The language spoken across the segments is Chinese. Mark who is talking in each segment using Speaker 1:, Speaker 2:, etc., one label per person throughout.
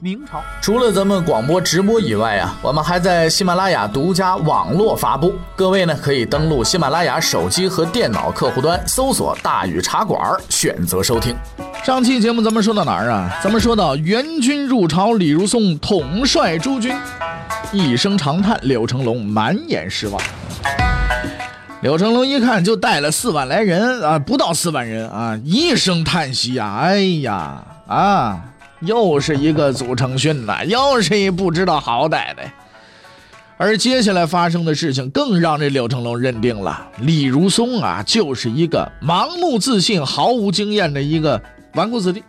Speaker 1: 明朝
Speaker 2: 除了咱们广播直播以外啊，我们还在喜马拉雅独家网络发布。各位呢可以登录喜马拉雅手机和电脑客户端，搜索“大禹茶馆”，选择收听。
Speaker 1: 上期节目咱们说到哪儿啊？咱们说到元军入朝，李如松统帅诸军，一声长叹，柳成龙满眼失望。柳成龙一看就带了四万来人啊，不到四万人啊，一声叹息呀，哎呀啊！又是一个祖承训呐，又是一不知道好歹的。而接下来发生的事情更让这柳成龙认定了李如松啊，就是一个盲目自信、毫无经验的一个纨绔子弟。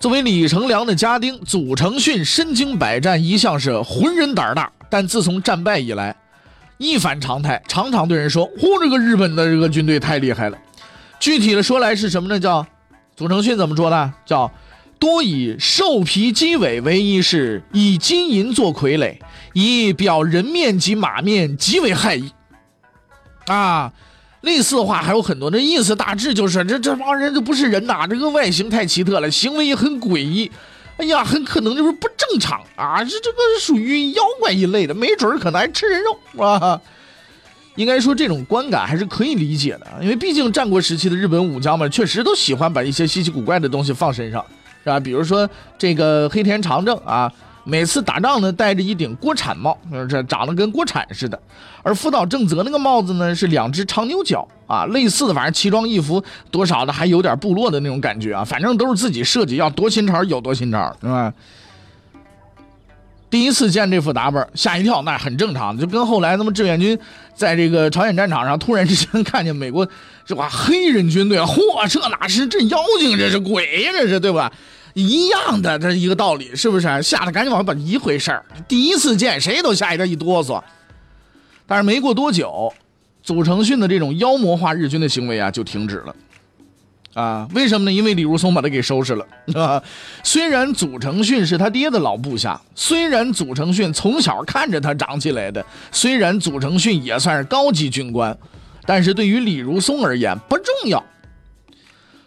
Speaker 1: 作为李成梁的家丁，祖承训身经百战，一向是浑人胆大。但自从战败以来，一反常态，常常对人说：“嚯，这个日本的这个军队太厉害了。”具体的说来是什么呢？叫祖承训怎么说的？叫。多以兽皮鸡尾为衣饰，以金银做傀儡，以表人面及马面，极为害意。啊，类似的话还有很多，那意思大致就是这这帮人就不是人呐，这个外形太奇特了，行为也很诡异。哎呀，很可能就是不正常啊，这这个属于妖怪一类的，没准儿可能还吃人肉啊。应该说这种观感还是可以理解的，因为毕竟战国时期的日本武将们确实都喜欢把一些稀奇古怪的东西放身上。是吧？比如说这个黑田长政啊，每次打仗呢戴着一顶锅铲帽，这长得跟锅铲似的。而福岛正则那个帽子呢是两只长牛角啊，类似的，反正奇装异服，多少的还有点部落的那种感觉啊。反正都是自己设计，要多新潮有多新潮，是吧？第一次见这副打扮，吓一跳，那很正常，就跟后来他妈志愿军在这个朝鲜战场上突然之间 看见美国这哇黑人军队，嚯，这哪是这妖精，这是鬼呀，这是对吧？一样的，这一个道理，是不是？吓得赶紧往把一回事儿。第一次见谁都吓一跳一哆嗦，但是没过多久，祖承训的这种妖魔化日军的行为啊就停止了。啊，为什么呢？因为李如松把他给收拾了。虽然祖承训是他爹的老部下，虽然祖承训从小看着他长起来的，虽然祖承训也算是高级军官，但是对于李如松而言不重要。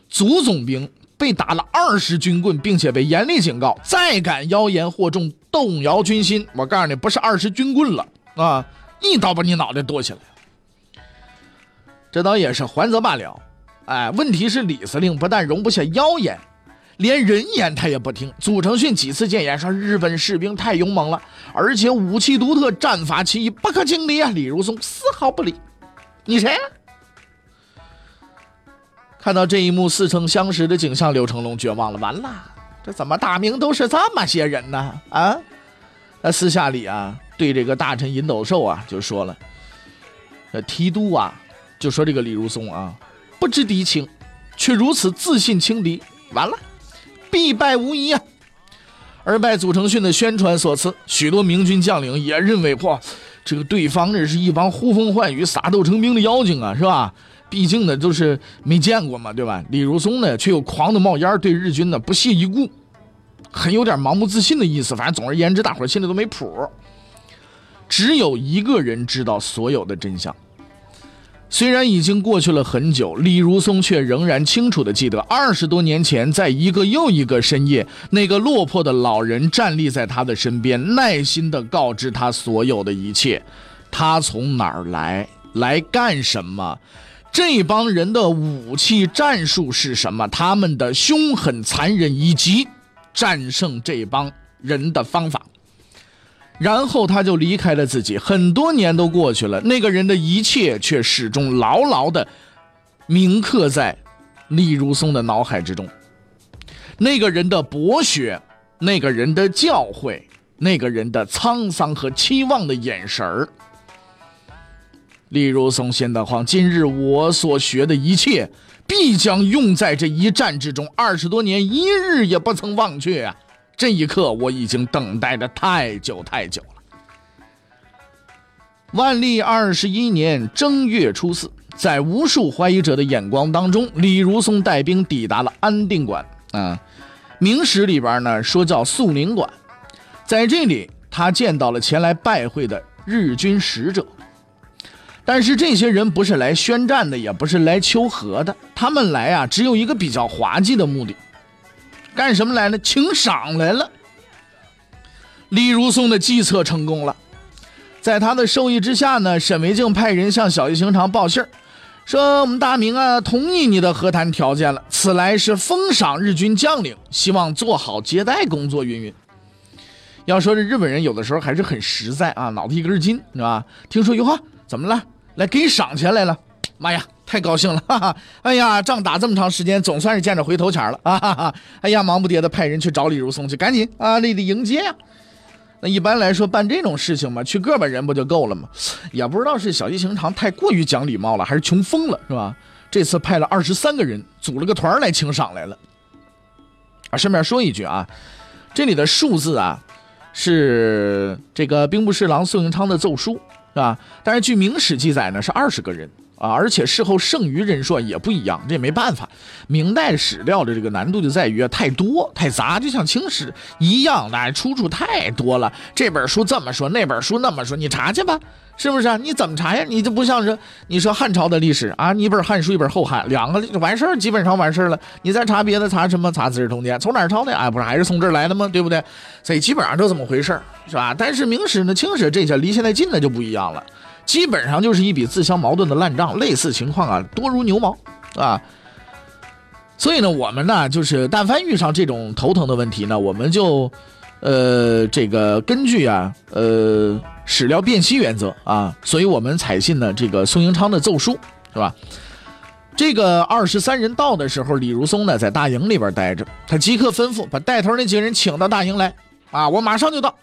Speaker 1: 祖总兵被打了二十军棍，并且被严厉警告，再敢妖言惑众，动摇军心，我告诉你，不是二十军棍了啊，一刀把你脑袋剁下来。这倒也是还则罢了。哎，问题是李司令不但容不下妖言，连人言他也不听。祖承训几次谏言说日本士兵太勇猛了，而且武器独特，战法奇异，不可轻敌啊！李如松丝毫不理。你谁？看到这一幕似曾相识的景象，刘成龙绝望了。完了，这怎么大明都是这么些人呢？啊？那私下里啊，对这个大臣尹斗寿啊就说了，这提督啊就说这个李如松啊。不知敌情，却如此自信轻敌，完了，必败无疑啊！而拜祖承训的宣传所赐，许多明军将领也认为，哇，这个对方这是一帮呼风唤雨、撒豆成兵的妖精啊，是吧？毕竟呢，都是没见过嘛，对吧？李如松呢，却又狂的冒烟，对日军呢不屑一顾，很有点盲目自信的意思。反正总而言之，大伙心里都没谱。只有一个人知道所有的真相。虽然已经过去了很久，李如松却仍然清楚地记得，二十多年前，在一个又一个深夜，那个落魄的老人站立在他的身边，耐心地告知他所有的一切。他从哪儿来，来干什么？这帮人的武器战术是什么？他们的凶狠残忍，以及战胜这帮人的方法。然后他就离开了自己，很多年都过去了，那个人的一切却始终牢牢的铭刻在李如松的脑海之中。那个人的博学，那个人的教诲，那个人的沧桑和期望的眼神儿。李如松心的慌，今日我所学的一切，必将用在这一战之中。二十多年，一日也不曾忘却啊！这一刻我已经等待的太久太久了。万历二十一年正月初四，在无数怀疑者的眼光当中，李如松带兵抵达了安定馆啊。明史里边呢说叫肃宁馆，在这里他见到了前来拜会的日军使者。但是这些人不是来宣战的，也不是来求和的，他们来啊，只有一个比较滑稽的目的，干什么来了？请赏来了。李如松的计策成功了，在他的授意之下呢，沈维敬派人向小叶行长报信儿，说我们大明啊同意你的和谈条件了，此来是封赏日军将领，希望做好接待工作。云云。要说这日本人有的时候还是很实在啊，脑子一根筋，是吧？听说哟哈，怎么了？来给赏钱来了，妈呀，太高兴了！哈哈，哎呀，仗打这么长时间，总算是见着回头钱了 啊！哈哈，哎呀，忙不迭的派人去找李如松去，赶紧啊，立地迎接呀！那一般来说办这种事情嘛，去个把人不就够了吗？也不知道是小西行长太过于讲礼貌了，还是穷疯了，是吧？这次派了二十三个人组了个团来请赏来了。啊，顺便说一句啊，这里的数字啊，是这个兵部侍郎宋应昌的奏书。是吧？但是据明史记载呢，是二十个人啊，而且事后剩余人数也不一样，这也没办法。明代史料的这个难度就在于啊，太多太杂，就像清史一样，那出处太多了。这本书这么说，那本书那么说，你查去吧。是不是？你怎么查呀？你这不像是你说汉朝的历史啊，你一本汉书，一本后汉，两个完事儿，基本上完事儿了。你再查别的，查什么？查《资治通鉴》，从哪儿抄的？哎，不是还是从这儿来的吗？对不对？所以基本上就这么回事儿，是吧？但是明史呢、清史这些离现在近的就不一样了，基本上就是一笔自相矛盾的烂账，类似情况啊多如牛毛啊。所以呢，我们呢就是但凡遇上这种头疼的问题呢，我们就。呃，这个根据啊，呃，史料辨析原则啊，所以我们采信呢这个宋英昌的奏书，是吧？这个二十三人到的时候，李如松呢在大营里边待着，他即刻吩咐把带头那几个人请到大营来，啊，我马上就到，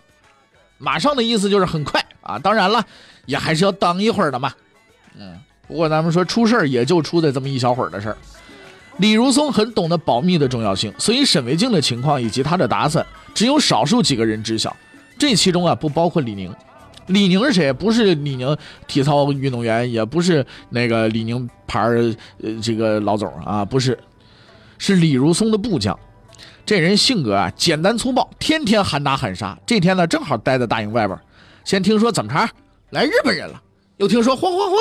Speaker 1: 马上的意思就是很快啊，当然了，也还是要等一会儿的嘛，嗯，不过咱们说出事儿也就出在这么一小会儿的事儿。李如松很懂得保密的重要性，所以沈维静的情况以及他的打算，只有少数几个人知晓。这其中啊，不包括李宁。李宁是谁？不是李宁体操运动员，也不是那个李宁牌呃这个老总啊，不是，是李如松的部将。这人性格啊简单粗暴，天天喊打喊杀。这天呢，正好待在大营外边，先听说怎么着来日本人了，又听说嚯嚯嚯，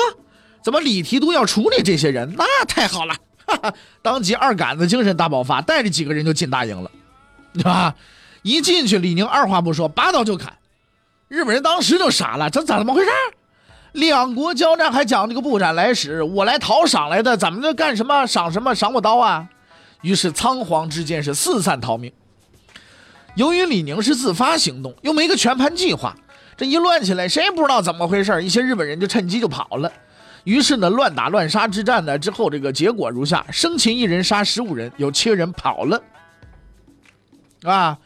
Speaker 1: 怎么李提督要处理这些人？那太好了。哈哈当即二杆子精神大爆发，带着几个人就进大营了，对 吧？一进去，李宁二话不说，拔刀就砍。日本人当时就傻了，这咋怎么回事？两国交战还讲这个不斩来使，我来讨赏来的，怎么着干什么？赏什么？赏我刀啊！于是仓皇之间是四散逃命。由于李宁是自发行动，又没个全盘计划，这一乱起来，谁也不知道怎么回事，一些日本人就趁机就跑了。于是呢，乱打乱杀之战呢之后，这个结果如下：生擒一人，杀十五人，有七人跑了。啊，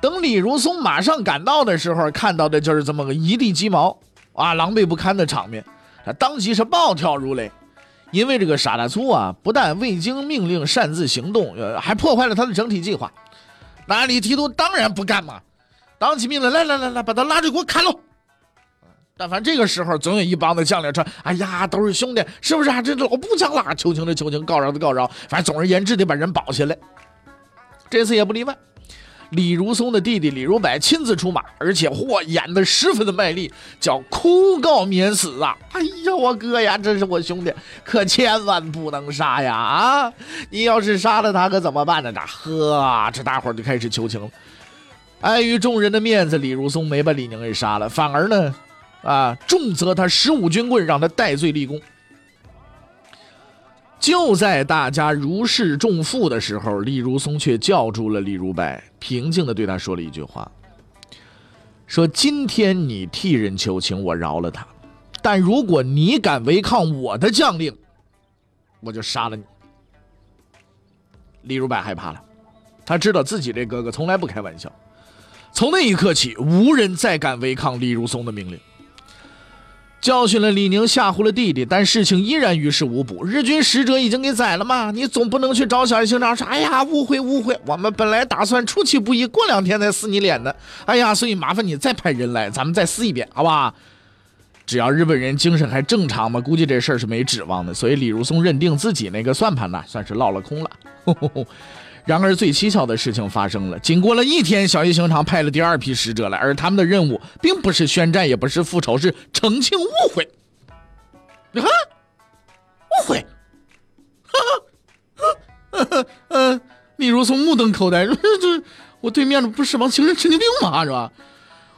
Speaker 1: 等李如松马上赶到的时候，看到的就是这么个一地鸡毛啊，狼狈不堪的场面。他当即是暴跳如雷，因为这个傻大粗啊，不但未经命令擅自行动，呃，还破坏了他的整体计划。那李提督当然不干嘛，当起命令来来来来，把他拉着给我砍喽！但凡这个时候，总有一帮子将领说：“哎呀，都是兄弟，是不是啊？这老部将啦，求情的求情，告饶的告饶，反正总而言之得把人保下来。”这次也不例外，李如松的弟弟李如柏亲自出马，而且嚯，演的十分的卖力，叫哭告免死啊！哎呀，我哥呀，这是我兄弟，可千万不能杀呀！啊，你要是杀了他，可怎么办呢？这呵，这大伙就开始求情了。碍于众人的面子，李如松没把李宁给杀了，反而呢。啊，重责他十五军棍，让他戴罪立功。就在大家如释重负的时候，李如松却叫住了李如柏，平静的对他说了一句话：“说今天你替人求情，我饶了他；但如果你敢违抗我的将令，我就杀了你。”李如柏害怕了，他知道自己这哥哥从来不开玩笑。从那一刻起，无人再敢违抗李如松的命令。教训了李宁，吓唬了弟弟，但事情依然于事无补。日军使者已经给宰了嘛，你总不能去找小叶行长说：“哎呀，误会误会，我们本来打算出其不意，过两天再撕你脸的。”哎呀，所以麻烦你再派人来，咱们再撕一遍，好吧？只要日本人精神还正常嘛，估计这事儿是没指望的。所以李如松认定自己那个算盘呢，算是落了空了。然而最蹊跷的事情发生了，仅过了一天，小叶行长派了第二批使者来，而他们的任务并不是宣战，也不是复仇，是澄清误会。你看，误会。嗯，李如松目瞪口呆，这这我对面的不是帮情人神经病吗？是吧？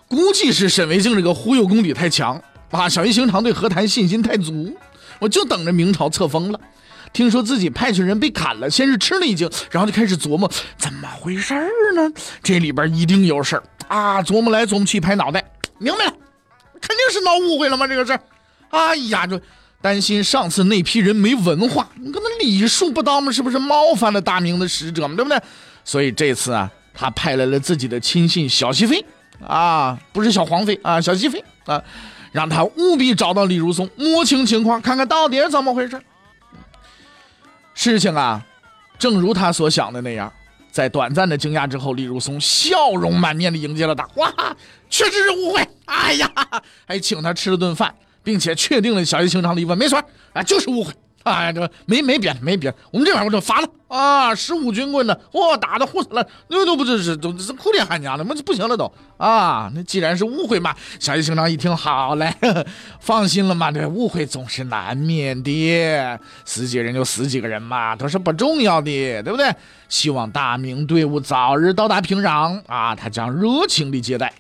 Speaker 1: 估计是沈维静这个忽悠功底太强。啊！小叶行长对和谈信心太足，我就等着明朝册封了。听说自己派去人被砍了，先是吃了一惊，然后就开始琢磨怎么回事儿呢？这里边一定有事儿啊！琢磨来琢磨去，拍脑袋，明白了，肯定是闹误会了吗？这个事儿，哎呀，这担心上次那批人没文化，你可能礼数不当嘛，是不是冒犯了大明的使者嘛？对不对？所以这次啊，他派来了自己的亲信小熹妃啊，不是小黄妃啊，小熹妃啊。让他务必找到李如松，摸清情况，看看到底是怎么回事。事情啊，正如他所想的那样，在短暂的惊讶之后，李如松笑容满面的迎接了他。哇，确实是误会。哎呀，还请他吃了顿饭，并且确定了小叶行长的疑问，没错，啊，就是误会。哎，这没没别的，没别的，我们这边我就发了啊，十五军棍呢，哇，打的呼死了，那都不是是都是哭天喊娘的，那就不行了都啊。那既然是误会嘛，小叶行长一听，好嘞，放心了嘛，这误会总是难免的，死几人就死几个人嘛，都是不重要的，对不对？希望大明队伍早日到达平壤啊，他将热情的接待。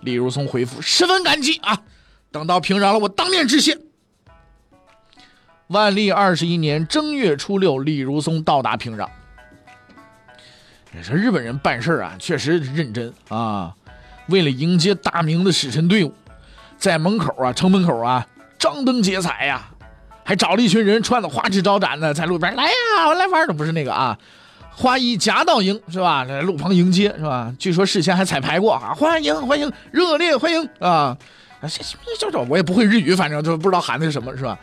Speaker 1: 李如松回复，十分感激啊，等到平壤了，我当面致谢。万历二十一年正月初六，李如松到达平壤。这日本人办事啊，确实认真啊！为了迎接大明的使臣队伍，在门口啊，城门口啊，张灯结彩呀，还找了一群人穿的花枝招展的，在路边来呀，我来玩的不是那个啊，花衣夹道迎是吧？在路旁迎接是吧？据说事先还彩排过啊，欢迎欢迎，热烈欢迎啊！这这这我也不会日语，反正就不知道喊的是什么，是吧？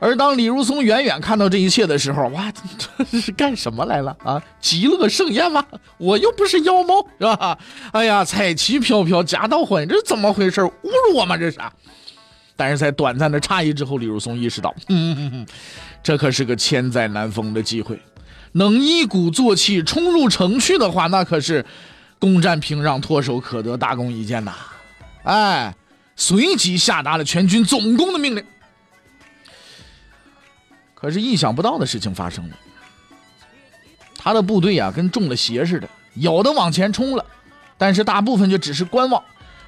Speaker 1: 而当李如松远远看到这一切的时候，哇，这是干什么来了啊？极乐盛宴吗？我又不是妖猫，是吧？哎呀，彩旗飘飘，夹道欢迎，这是怎么回事？侮辱我吗？这是？但是在短暂的诧异之后，李如松意识到，嗯，这可是个千载难逢的机会，能一鼓作气冲入城去的话，那可是攻占平壤，唾手可得，大功一件呐！哎，随即下达了全军总攻的命令。可是意想不到的事情发生了，他的部队啊跟中了邪似的，有的往前冲了，但是大部分就只是观望。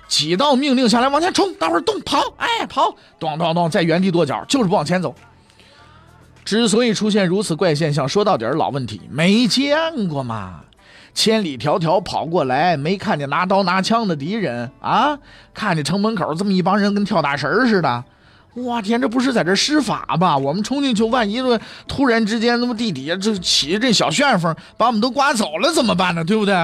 Speaker 1: 几道命令下来，往前冲，待会儿动跑，哎跑，咚咚咚，在原地跺脚，就是不往前走。之所以出现如此怪现象，说到底儿老问题，没见过嘛，千里迢迢跑过来，没看见拿刀拿枪的敌人啊，看见城门口这么一帮人跟跳大神似的。我天，这不是在这施法吧？我们冲进去，万一突然之间，那么地底下就起一阵小旋风，把我们都刮走了，怎么办呢？对不对？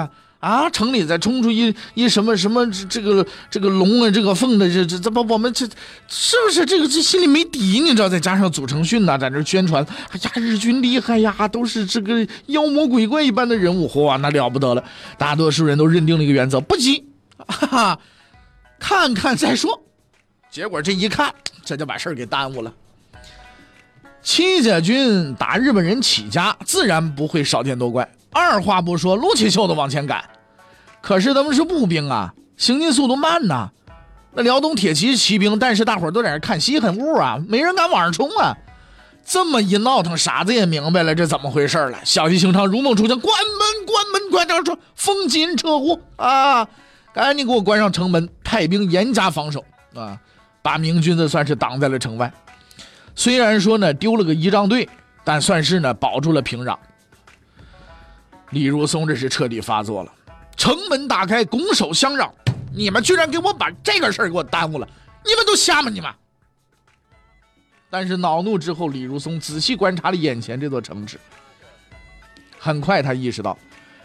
Speaker 1: 啊，城里再冲出一一什么什么这个这个龙啊，这个凤的，这这这不我们这是不是这个这心里没底？你知道？再加上祖承训呐，在这宣传，哎呀，日军厉害呀，都是这个妖魔鬼怪一般的人物，嚯，那了不得了！大多数人都认定了一个原则：不急，哈哈，看看再说。结果这一看，这就把事儿给耽误了。戚家军打日本人起家，自然不会少见多怪。二话不说，撸起袖子往前赶。可是他们是步兵啊，行进速度慢呐。那辽东铁骑骑兵，但是大伙都在那看稀罕物啊，没人敢往上冲啊。这么一闹腾，傻子也明白了这怎么回事了。小西行长如梦初醒，关门，关门，快点说，封紧车户啊！赶紧给我关上城门，派兵严加防守啊！把明军子算是挡在了城外，虽然说呢丢了个仪仗队，但算是呢保住了平壤。李如松这是彻底发作了，城门大开，拱手相让，你们居然给我把这个事儿给我耽误了，你们都瞎吗？你们！但是恼怒之后，李如松仔细观察了眼前这座城池，很快他意识到，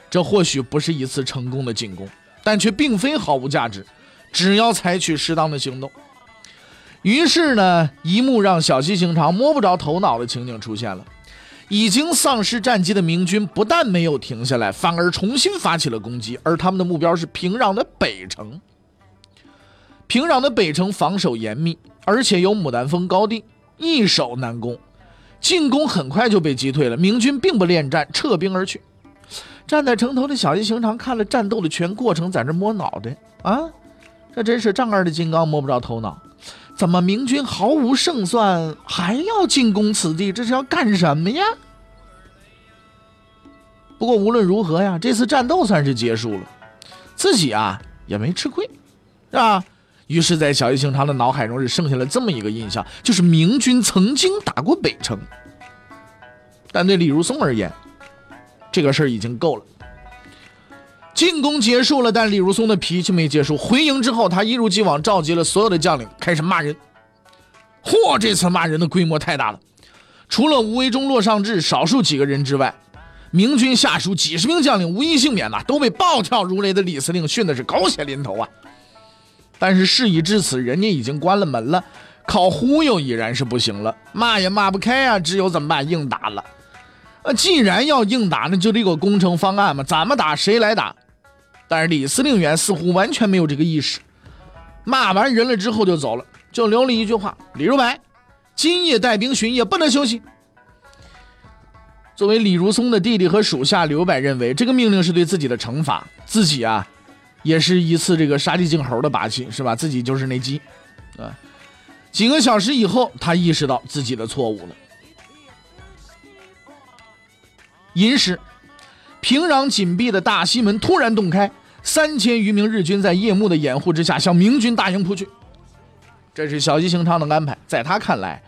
Speaker 1: 这或许不是一次成功的进攻，但却并非毫无价值，只要采取适当的行动。于是呢，一幕让小西行长摸不着头脑的情景出现了。已经丧失战机的明军不但没有停下来，反而重新发起了攻击，而他们的目标是平壤的北城。平壤的北城防守严密，而且有牡丹峰高地，易守难攻。进攻很快就被击退了，明军并不恋战，撤兵而去。站在城头的小西行长看了战斗的全过程，在这摸脑袋啊，这真是丈二的金刚摸不着头脑。怎么明军毫无胜算，还要进攻此地？这是要干什么呀？不过无论如何呀，这次战斗算是结束了，自己啊也没吃亏，是吧？于是，在小叶行长的脑海中是剩下了这么一个印象，就是明军曾经打过北城。但对李如松而言，这个事儿已经够了。进攻结束了，但李如松的脾气没结束。回营之后，他一如既往召集了所有的将领，开始骂人。嚯，这次骂人的规模太大了，除了吴维忠、骆尚志少数几个人之外，明军下属几十名将领无一幸免呐，都被暴跳如雷的李司令训的是狗血淋头啊！但是事已至此，人家已经关了门了，靠忽悠已然是不行了，骂也骂不开啊，只有怎么办？硬打了。呃，既然要硬打，那就得有个工程方案嘛，怎么打谁来打？但是李司令员似乎完全没有这个意识，骂完人了之后就走了，就留了一句话：“李如柏，今夜带兵巡夜，不能休息。”作为李如松的弟弟和属下，刘柏认为这个命令是对自己的惩罚，自己啊，也是一次这个杀鸡儆猴的把戏，是吧？自己就是那鸡，啊。几个小时以后，他意识到自己的错误了。寅时。平壤紧闭的大西门突然洞开，三千余名日军在夜幕的掩护之下向明军大营扑去。这是小西行长的安排，在他看来，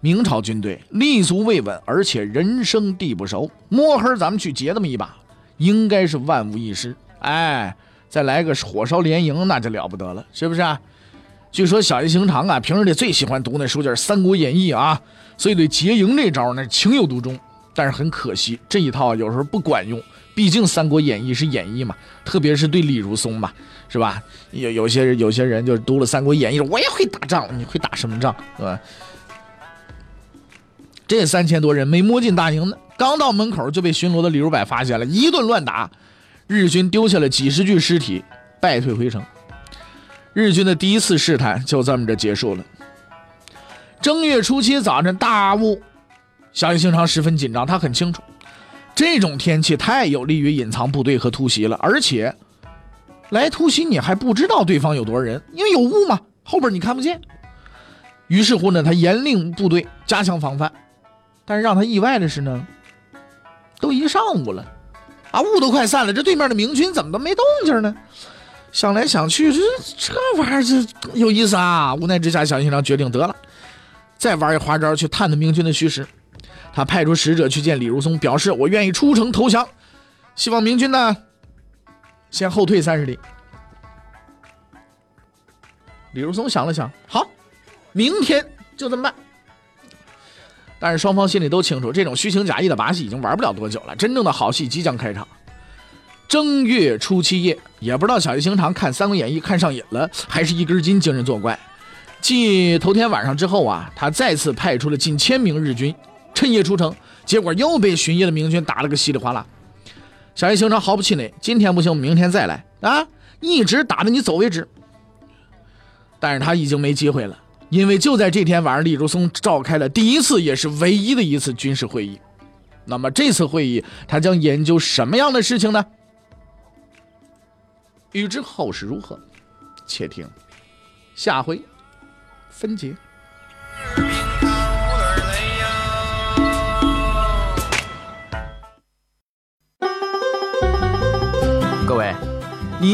Speaker 1: 明朝军队立足未稳，而且人生地不熟，摸黑咱们去劫那么一把，应该是万无一失。哎，再来个火烧连营，那就了不得了，是不是啊？据说小西行长啊，平日里最喜欢读那书就是《三国演义》啊，所以对劫营这招那情有独钟。但是很可惜，这一套有时候不管用。毕竟《三国演义》是演义嘛，特别是对李如松嘛，是吧？有有些有些人就读了《三国演义》，我也会打仗，你会打什么仗，对吧？这三千多人没摸进大营呢，刚到门口就被巡逻的李如柏发现了，一顿乱打，日军丢下了几十具尸体，败退回城。日军的第一次试探就这么着结束了。正月初七早晨，大雾。小西行长十分紧张，他很清楚，这种天气太有利于隐藏部队和突袭了。而且，来突袭你还不知道对方有多少人，因为有雾嘛，后边你看不见。于是乎呢，他严令部队加强防范。但是让他意外的是呢，都一上午了，啊，雾都快散了，这对面的明军怎么都没动静呢？想来想去，这这玩意儿这有意思啊！无奈之下，小西行长决定得了，再玩一花招去探探明军的虚实。他派出使者去见李如松，表示我愿意出城投降，希望明军呢先后退三十里。李如松想了想，好，明天就这么办。但是双方心里都清楚，这种虚情假意的把戏已经玩不了多久了，真正的好戏即将开场。正月初七夜，也不知道小西行长看《三国演义》看上瘾了，还是一根筋精神作怪。继头天晚上之后啊，他再次派出了近千名日军。趁夜出城，结果又被巡夜的明军打了个稀里哗啦。小叶行长毫不气馁，今天不行，明天再来啊，一直打到你走为止。但是他已经没机会了，因为就在这天晚上，李如松召开了第一次也是唯一的一次军事会议。那么这次会议，他将研究什么样的事情呢？欲知后事如何，且听下回分解。